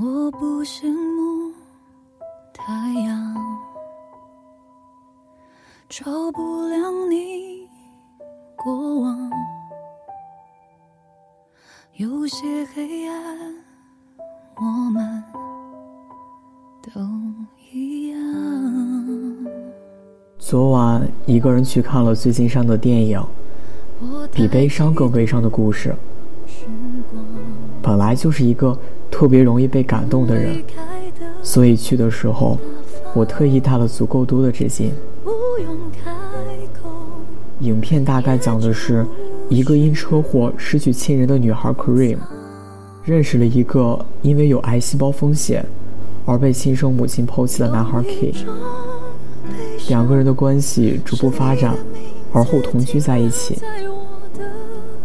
我不羡慕太阳，照不亮你过往。有些黑暗，我们都一样。昨晚一个人去看了最近上的电影《比悲伤更悲伤的故事》。本来就是一个特别容易被感动的人，所以去的时候，我特意带了足够多的纸巾。影片大概讲的是。一个因车祸失去亲人的女孩 Cream，认识了一个因为有癌细胞风险而被亲生母亲抛弃的男孩 K。两个人的关系逐步发展，而后同居在一起，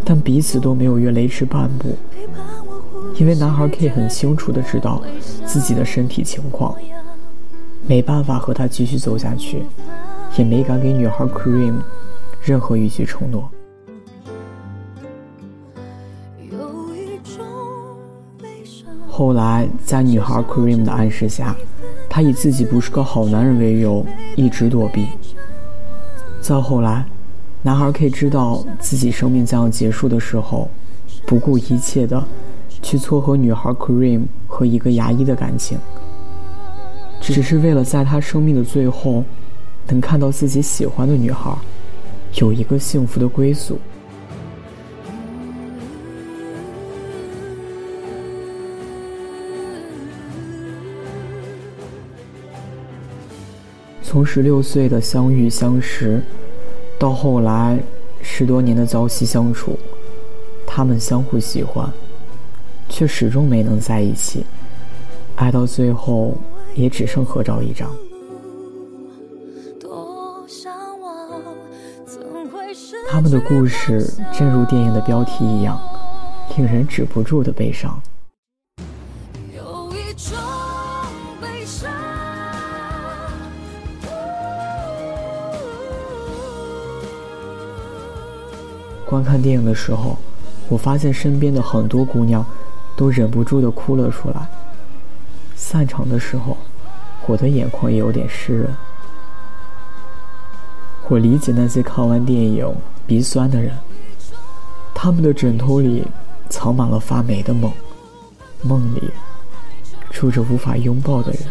但彼此都没有越雷池半步，因为男孩 K 很清楚的知道自己的身体情况，没办法和他继续走下去，也没敢给女孩 Cream 任何一句承诺。后来，在女孩 Cream 的暗示下，他以自己不是个好男人为由，一直躲避。再后来，男孩 K 知道自己生命将要结束的时候，不顾一切的去撮合女孩 Cream 和一个牙医的感情，只是为了在他生命的最后，能看到自己喜欢的女孩有一个幸福的归宿。从十六岁的相遇相识，到后来十多年的朝夕相处，他们相互喜欢，却始终没能在一起。爱到最后，也只剩合照一张。他们的故事，正如电影的标题一样，令人止不住的悲伤。观看电影的时候，我发现身边的很多姑娘都忍不住的哭了出来。散场的时候，我的眼眶也有点湿润。我理解那些看完电影鼻酸的人，他们的枕头里藏满了发霉的梦，梦里住着无法拥抱的人。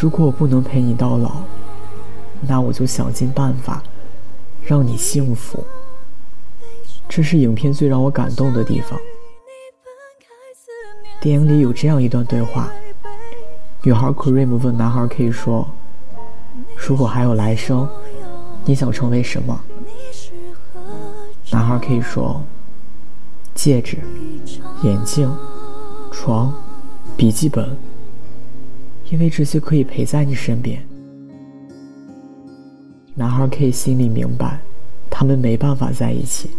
如果我不能陪你到老，那我就想尽办法让你幸福。这是影片最让我感动的地方。电影里有这样一段对话：女孩 Cream 问男孩 K 说：“如果还有来生，你想成为什么？”男孩 K 说：“戒指、眼镜、床、笔记本。”因为这些可以陪在你身边。男孩 K 心里明白，他们没办法在一起，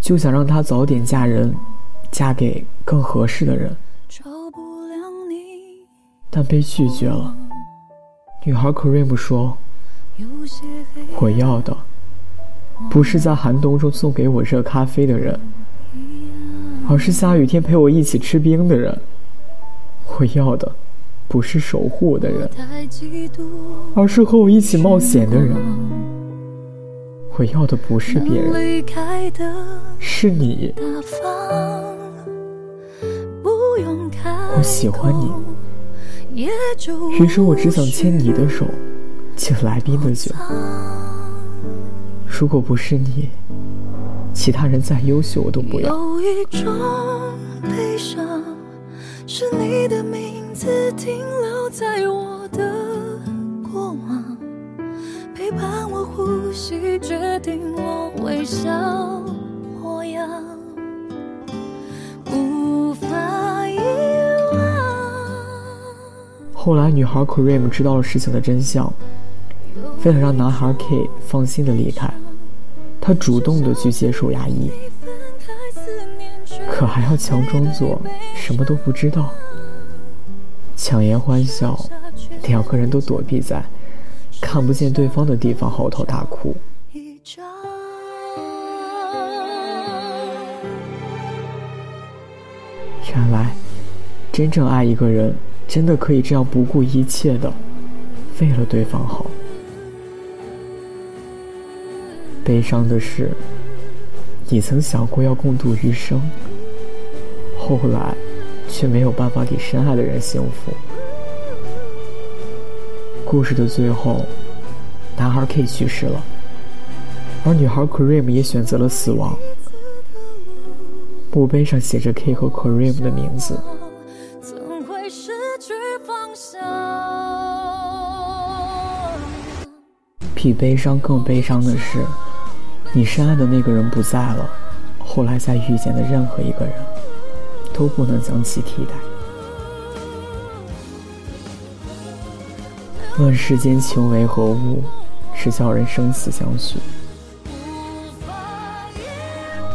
就想让她早点嫁人，嫁给更合适的人，但被拒绝了。女孩 Cream 说：“我要的，不是在寒冬中送给我热咖啡的人，而是下雨天陪我一起吃冰的人。我要的。”不是守护我的人，而是和我一起冒险的人。我要的不是别人，是你。我喜欢你，于是我只想牵你的手，敬来宾的酒。如果不是你，其他人再优秀我都不要。有一种悲伤，是你的名。停留在我的过往，陪伴我呼吸，决定我微笑模样，无法遗忘。后来，女孩 Cream 知道了事情的真相，为了让男孩 K 放心的离开，她主动的去接受牙医，可还要强装作什么都不知道。强颜欢笑，两个人都躲避在看不见对方的地方嚎啕大哭。原来，真正爱一个人，真的可以这样不顾一切的，为了对方好。悲伤的是，你曾想过要共度余生，后来，却没有办法给深爱的人幸福。故事的最后，男孩 K 去世了，而女孩 Cream 也选择了死亡。墓碑上写着 K 和 Cream 的名字。比悲伤更悲伤的是，你深爱的那个人不在了，后来再遇见的任何一个人，都不能将其替代。问世间情为何物，只叫人生死相许。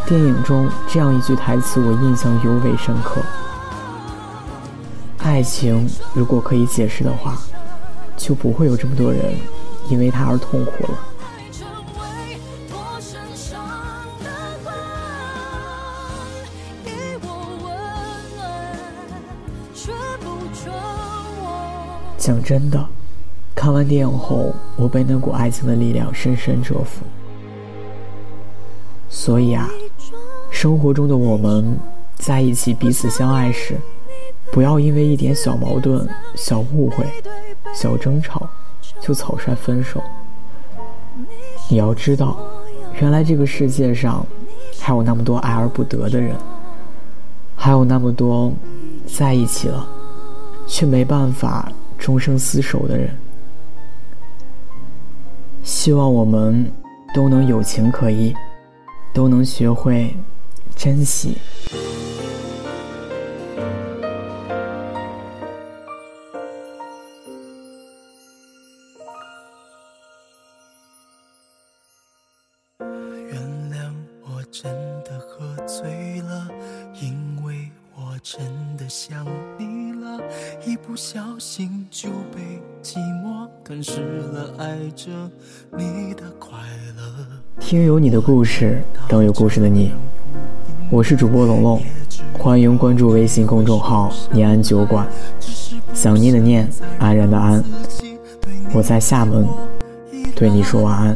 电影中这样一句台词，我印象尤为深刻。爱情如果可以解释的话，就不会有这么多人因为它而痛苦了。讲真的，看完电影后，我被那股爱情的力量深深折服。所以啊。生活中的我们在一起彼此相爱时，不要因为一点小矛盾、小误会、小争吵就草率分手。你要知道，原来这个世界上还有那么多爱而不得的人，还有那么多在一起了却没办法终生厮守的人。希望我们都能有情可依，都能学会。珍惜。原谅我真的喝醉了，因为我真的想，不小心就被寂寞吞噬了爱着你的快乐。听有你的故事，等有故事的你。我是主播龙龙，欢迎关注微信公众号“念安酒馆”，想念的念，安然的安。我在厦门，对你说晚安。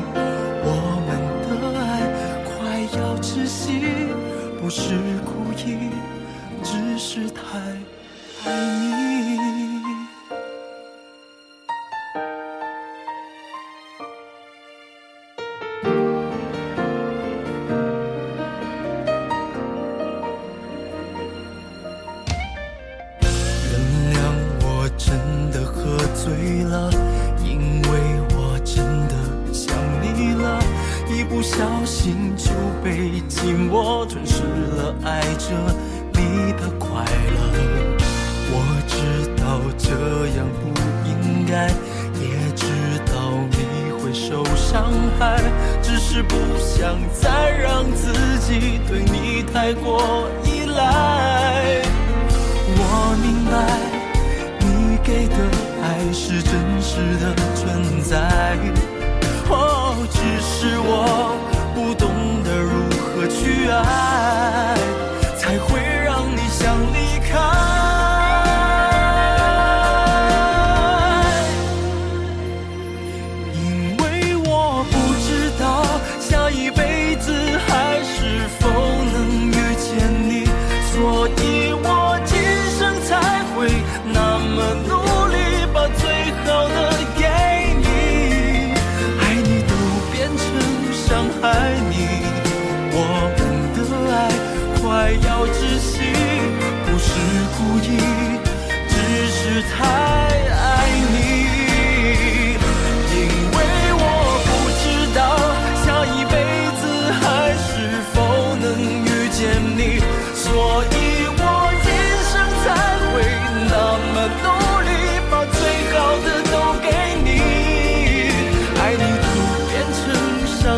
是快乐。我知道这样不应该，也知道你会受伤害，只是不想再让自己对你太过依赖。我明白你给的。爱是真实的存在，哦，只是我